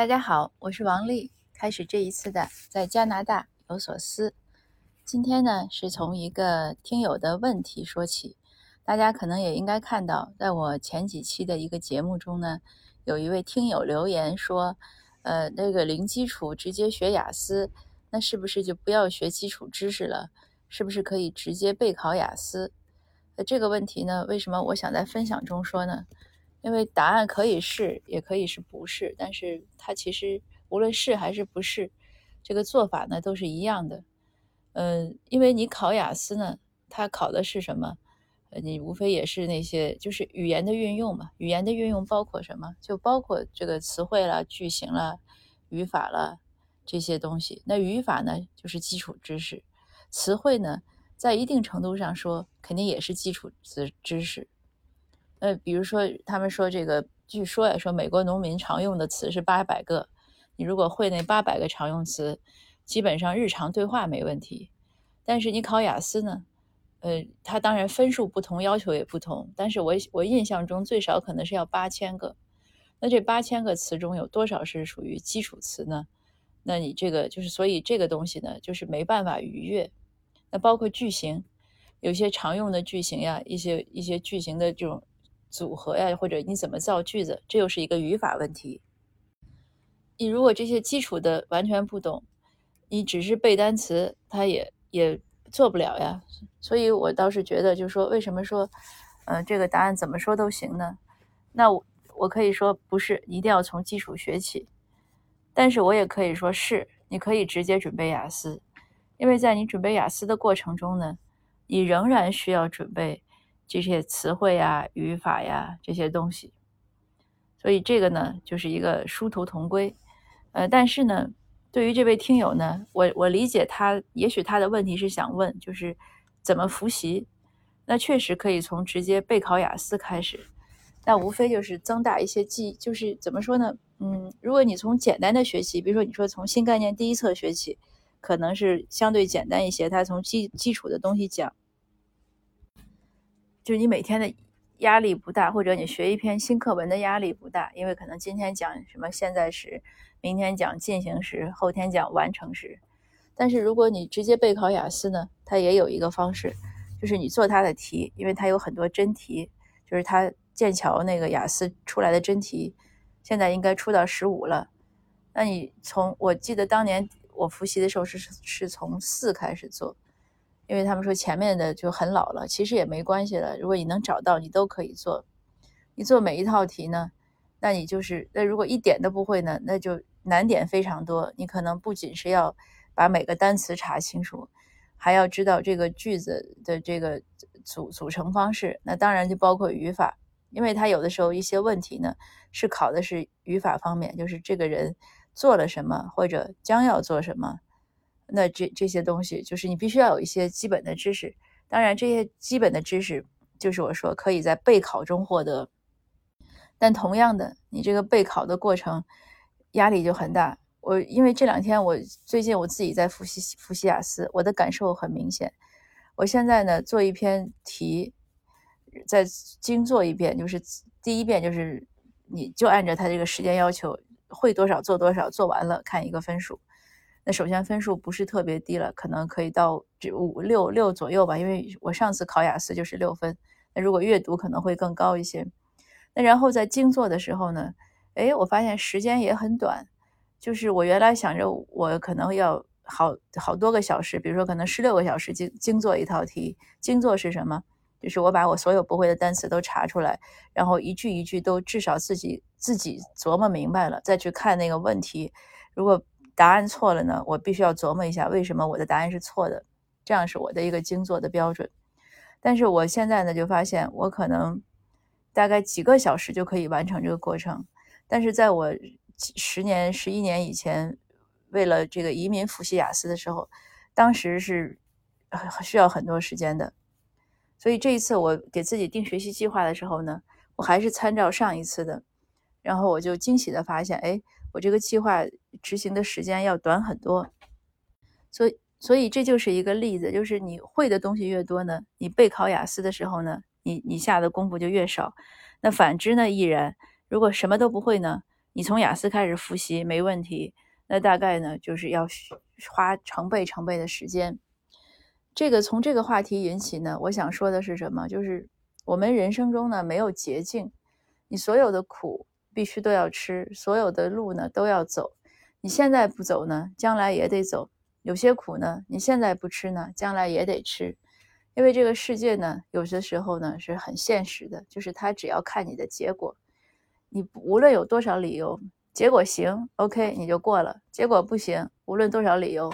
大家好，我是王丽。开始这一次的在加拿大有所思。今天呢，是从一个听友的问题说起。大家可能也应该看到，在我前几期的一个节目中呢，有一位听友留言说：“呃，那个零基础直接学雅思，那是不是就不要学基础知识了？是不是可以直接备考雅思？”呃，这个问题呢，为什么我想在分享中说呢？因为答案可以是，也可以是不是，但是它其实无论是还是不是，这个做法呢都是一样的。嗯，因为你考雅思呢，它考的是什么？你无非也是那些就是语言的运用嘛。语言的运用包括什么？就包括这个词汇了、句型了、语法了这些东西。那语法呢，就是基础知识；词汇呢，在一定程度上说，肯定也是基础知知识。呃，比如说，他们说这个，据说呀，说美国农民常用的词是八百个，你如果会那八百个常用词，基本上日常对话没问题。但是你考雅思呢，呃，它当然分数不同，要求也不同。但是我我印象中最少可能是要八千个，那这八千个词中有多少是属于基础词呢？那你这个就是，所以这个东西呢，就是没办法逾越。那包括句型，有些常用的句型呀，一些一些句型的这种。组合呀，或者你怎么造句子，这又是一个语法问题。你如果这些基础的完全不懂，你只是背单词，它也也做不了呀。所以我倒是觉得，就是说，为什么说，呃，这个答案怎么说都行呢？那我我可以说不是，一定要从基础学起。但是我也可以说是，你可以直接准备雅思，因为在你准备雅思的过程中呢，你仍然需要准备。这些词汇呀、语法呀这些东西，所以这个呢就是一个殊途同归。呃，但是呢，对于这位听友呢，我我理解他，也许他的问题是想问，就是怎么复习？那确实可以从直接备考雅思开始，那无非就是增大一些记，就是怎么说呢？嗯，如果你从简单的学习，比如说你说从新概念第一册学起，可能是相对简单一些，他从基基础的东西讲。就是你每天的压力不大，或者你学一篇新课文的压力不大，因为可能今天讲什么现在时，明天讲进行时，后天讲完成时。但是如果你直接备考雅思呢，它也有一个方式，就是你做它的题，因为它有很多真题，就是它剑桥那个雅思出来的真题，现在应该出到十五了。那你从我记得当年我复习的时候是是从四开始做。因为他们说前面的就很老了，其实也没关系了。如果你能找到，你都可以做。你做每一套题呢，那你就是那如果一点都不会呢，那就难点非常多。你可能不仅是要把每个单词查清楚，还要知道这个句子的这个组组成方式。那当然就包括语法，因为他有的时候一些问题呢是考的是语法方面，就是这个人做了什么或者将要做什么。那这这些东西就是你必须要有一些基本的知识，当然这些基本的知识就是我说可以在备考中获得，但同样的，你这个备考的过程压力就很大。我因为这两天我最近我自己在复习复习雅思，我的感受很明显。我现在呢做一篇题，再精做一遍，就是第一遍就是你就按照他这个时间要求，会多少做多少，做完了看一个分数。那首先分数不是特别低了，可能可以到这五六六左右吧，因为我上次考雅思就是六分。那如果阅读可能会更高一些。那然后在精做的时候呢，哎，我发现时间也很短，就是我原来想着我可能要好好多个小时，比如说可能十六个小时精精做一套题。精做是什么？就是我把我所有不会的单词都查出来，然后一句一句都至少自己自己琢磨明白了，再去看那个问题。如果答案错了呢，我必须要琢磨一下为什么我的答案是错的，这样是我的一个精做的标准。但是我现在呢，就发现我可能大概几个小时就可以完成这个过程。但是在我十年、十一年以前，为了这个移民复习雅思的时候，当时是需要很多时间的。所以这一次我给自己定学习计划的时候呢，我还是参照上一次的，然后我就惊喜的发现，哎。我这个计划执行的时间要短很多，所以所以这就是一个例子，就是你会的东西越多呢，你备考雅思的时候呢，你你下的功夫就越少。那反之呢亦然，如果什么都不会呢，你从雅思开始复习没问题，那大概呢就是要花成倍成倍的时间。这个从这个话题引起呢，我想说的是什么？就是我们人生中呢没有捷径，你所有的苦必须都要吃，所有的路呢都要走。你现在不走呢，将来也得走。有些苦呢，你现在不吃呢，将来也得吃。因为这个世界呢，有些时候呢是很现实的，就是它只要看你的结果。你无论有多少理由，结果行，OK，你就过了；结果不行，无论多少理由，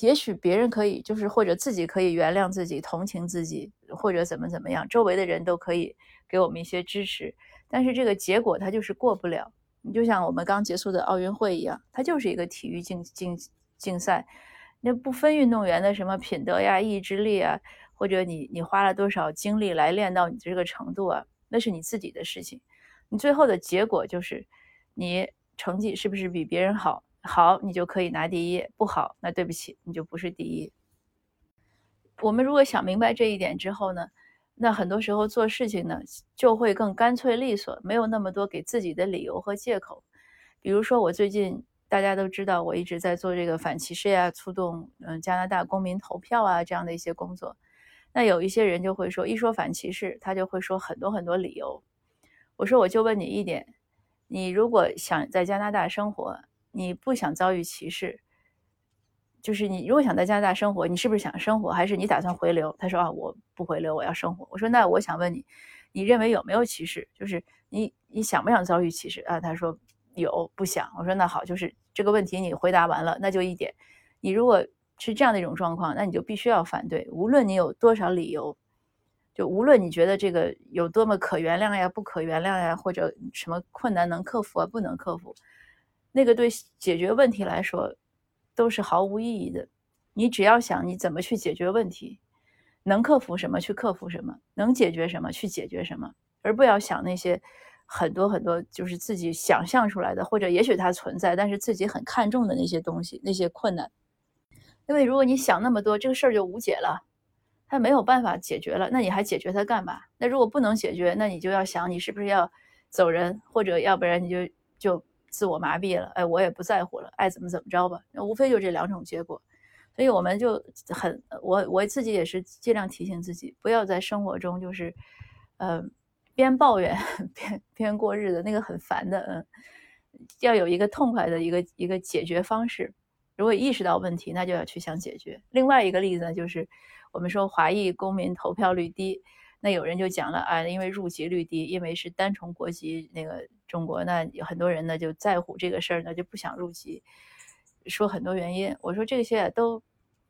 也许别人可以，就是或者自己可以原谅自己、同情自己，或者怎么怎么样，周围的人都可以给我们一些支持。但是这个结果它就是过不了。你就像我们刚结束的奥运会一样，它就是一个体育竞竞竞赛，那不分运动员的什么品德呀、意志力啊，或者你你花了多少精力来练到你这个程度啊，那是你自己的事情。你最后的结果就是，你成绩是不是比别人好？好，你就可以拿第一；不好，那对不起，你就不是第一。我们如果想明白这一点之后呢？那很多时候做事情呢，就会更干脆利索，没有那么多给自己的理由和借口。比如说，我最近大家都知道，我一直在做这个反歧视呀，促动嗯加拿大公民投票啊这样的一些工作。那有一些人就会说，一说反歧视，他就会说很多很多理由。我说，我就问你一点，你如果想在加拿大生活，你不想遭遇歧视？就是你如果想在加拿大生活，你是不是想生活，还是你打算回流？他说啊，我不回流，我要生活。我说那我想问你，你认为有没有歧视？就是你你想不想遭遇歧视啊？他说有，不想。我说那好，就是这个问题你回答完了，那就一点，你如果是这样的一种状况，那你就必须要反对，无论你有多少理由，就无论你觉得这个有多么可原谅呀、不可原谅呀，或者什么困难能克服啊、不能克服，那个对解决问题来说。都是毫无意义的。你只要想你怎么去解决问题，能克服什么去克服什么，能解决什么去解决什么，而不要想那些很多很多就是自己想象出来的，或者也许它存在，但是自己很看重的那些东西，那些困难。因为如果你想那么多，这个事儿就无解了，它没有办法解决了，那你还解决它干嘛？那如果不能解决，那你就要想你是不是要走人，或者要不然你就就。自我麻痹了，哎，我也不在乎了，爱怎么怎么着吧，那无非就这两种结果，所以我们就很，我我自己也是尽量提醒自己，不要在生活中就是，呃，边抱怨边边过日子，那个很烦的，嗯，要有一个痛快的一个一个解决方式。如果意识到问题，那就要去想解决。另外一个例子呢，就是我们说华裔公民投票率低。那有人就讲了啊，因为入籍率低，因为是单重国籍，那个中国，那有很多人呢就在乎这个事儿呢，就不想入籍，说很多原因。我说这些都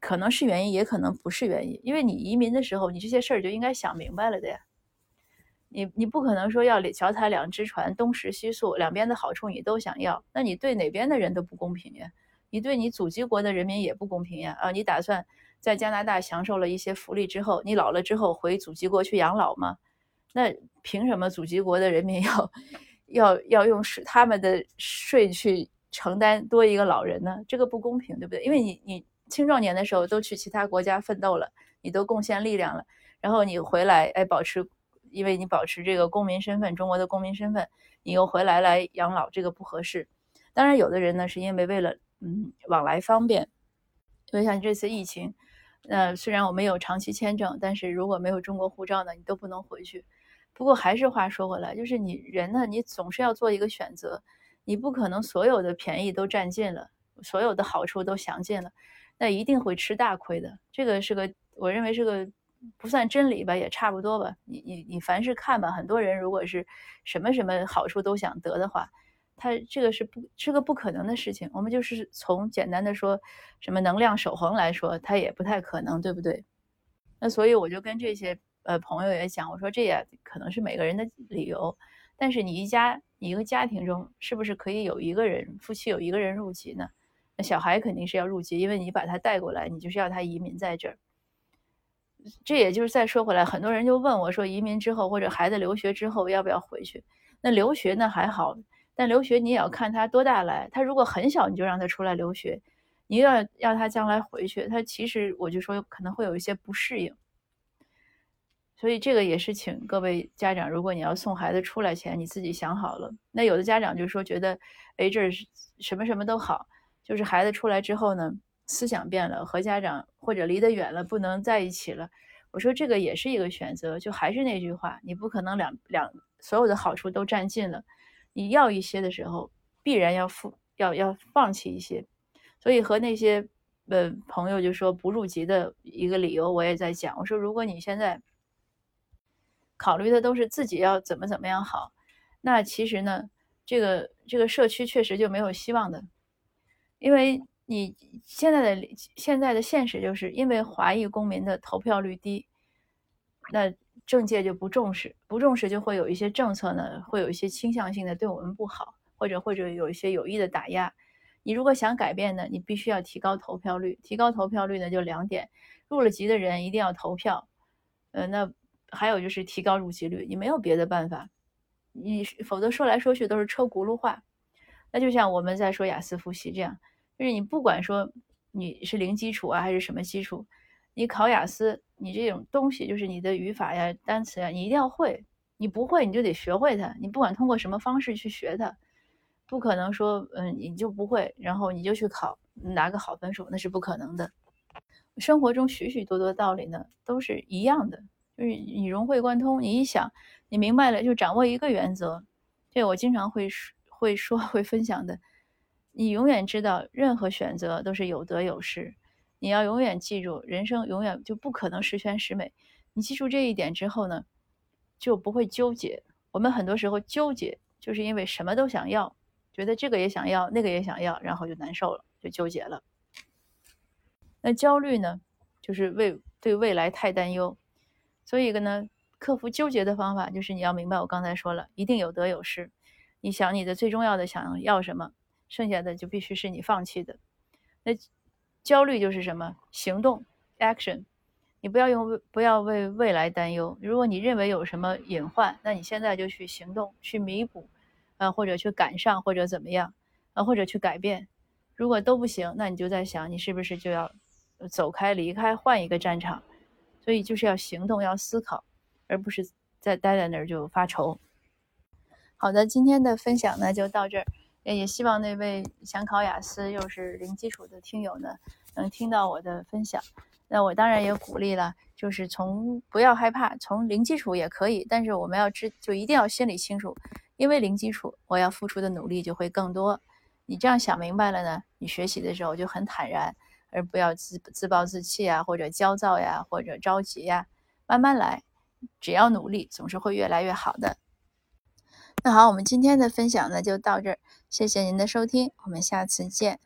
可能是原因，也可能不是原因，因为你移民的时候，你这些事儿就应该想明白了的呀。你你不可能说要脚踩两只船，东食西宿，两边的好处你都想要，那你对哪边的人都不公平呀？你对你祖籍国的人民也不公平呀！啊，你打算？在加拿大享受了一些福利之后，你老了之后回祖籍国去养老吗？那凭什么祖籍国的人民 要要要用是他们的税去承担多一个老人呢？这个不公平，对不对？因为你你青壮年的时候都去其他国家奋斗了，你都贡献力量了，然后你回来哎保持，因为你保持这个公民身份，中国的公民身份，你又回来来养老，这个不合适。当然，有的人呢是因为为了嗯往来方便，因为像这次疫情。那虽然我们有长期签证，但是如果没有中国护照呢，你都不能回去。不过还是话说回来，就是你人呢，你总是要做一个选择，你不可能所有的便宜都占尽了，所有的好处都享尽了，那一定会吃大亏的。这个是个，我认为是个不算真理吧，也差不多吧。你你你凡是看吧，很多人如果是什么什么好处都想得的话。它这个是不是个不可能的事情？我们就是从简单的说什么能量守恒来说，它也不太可能，对不对？那所以我就跟这些呃朋友也讲，我说这也可能是每个人的理由，但是你一家你一个家庭中是不是可以有一个人夫妻有一个人入籍呢？那小孩肯定是要入籍，因为你把他带过来，你就是要他移民在这儿。这也就是再说回来，很多人就问我说，移民之后或者孩子留学之后要不要回去？那留学呢还好。但留学你也要看他多大来，他如果很小你就让他出来留学，你要要他将来回去，他其实我就说可能会有一些不适应。所以这个也是请各位家长，如果你要送孩子出来前，你自己想好了。那有的家长就说觉得，哎，这是什么什么都好，就是孩子出来之后呢，思想变了，和家长或者离得远了，不能在一起了。我说这个也是一个选择，就还是那句话，你不可能两两所有的好处都占尽了，你要一些的时候，必然要付要要放弃一些。所以和那些呃朋友就说不入籍的一个理由，我也在讲，我说如果你现在。考虑的都是自己要怎么怎么样好，那其实呢，这个这个社区确实就没有希望的，因为你现在的现在的现实就是因为华裔公民的投票率低，那政界就不重视，不重视就会有一些政策呢，会有一些倾向性的对我们不好，或者或者有一些有意的打压。你如果想改变呢，你必须要提高投票率，提高投票率呢就两点，入了籍的人一定要投票，呃，那。还有就是提高入籍率，你没有别的办法，你否则说来说去都是车轱辘话。那就像我们在说雅思复习这样，就是你不管说你是零基础啊还是什么基础，你考雅思，你这种东西就是你的语法呀、单词呀，你一定要会。你不会，你就得学会它。你不管通过什么方式去学它，不可能说嗯你就不会，然后你就去考拿个好分数，那是不可能的。生活中许许多多道理呢都是一样的。就是你融会贯通，你一想，你明白了，就掌握一个原则。这我经常会会说会分享的。你永远知道，任何选择都是有得有失。你要永远记住，人生永远就不可能十全十美。你记住这一点之后呢，就不会纠结。我们很多时候纠结，就是因为什么都想要，觉得这个也想要，那个也想要，然后就难受了，就纠结了。那焦虑呢，就是为对未来太担忧。所以一个呢，克服纠结的方法就是你要明白，我刚才说了，一定有得有失。你想你的最重要的想要什么，剩下的就必须是你放弃的。那焦虑就是什么？行动，action。你不要用不要为未来担忧。如果你认为有什么隐患，那你现在就去行动，去弥补，啊，或者去赶上，或者怎么样，啊，或者去改变。如果都不行，那你就在想，你是不是就要走开、离开，换一个战场？所以就是要行动，要思考，而不是在待在那儿就发愁。好的，今天的分享呢就到这儿，也希望那位想考雅思又是零基础的听友呢能听到我的分享。那我当然也鼓励了，就是从不要害怕，从零基础也可以，但是我们要知就一定要心里清楚，因为零基础，我要付出的努力就会更多。你这样想明白了呢，你学习的时候就很坦然。而不要自自暴自弃啊，或者焦躁呀，或者着急呀，慢慢来，只要努力，总是会越来越好的。那好，我们今天的分享呢就到这儿，谢谢您的收听，我们下次见。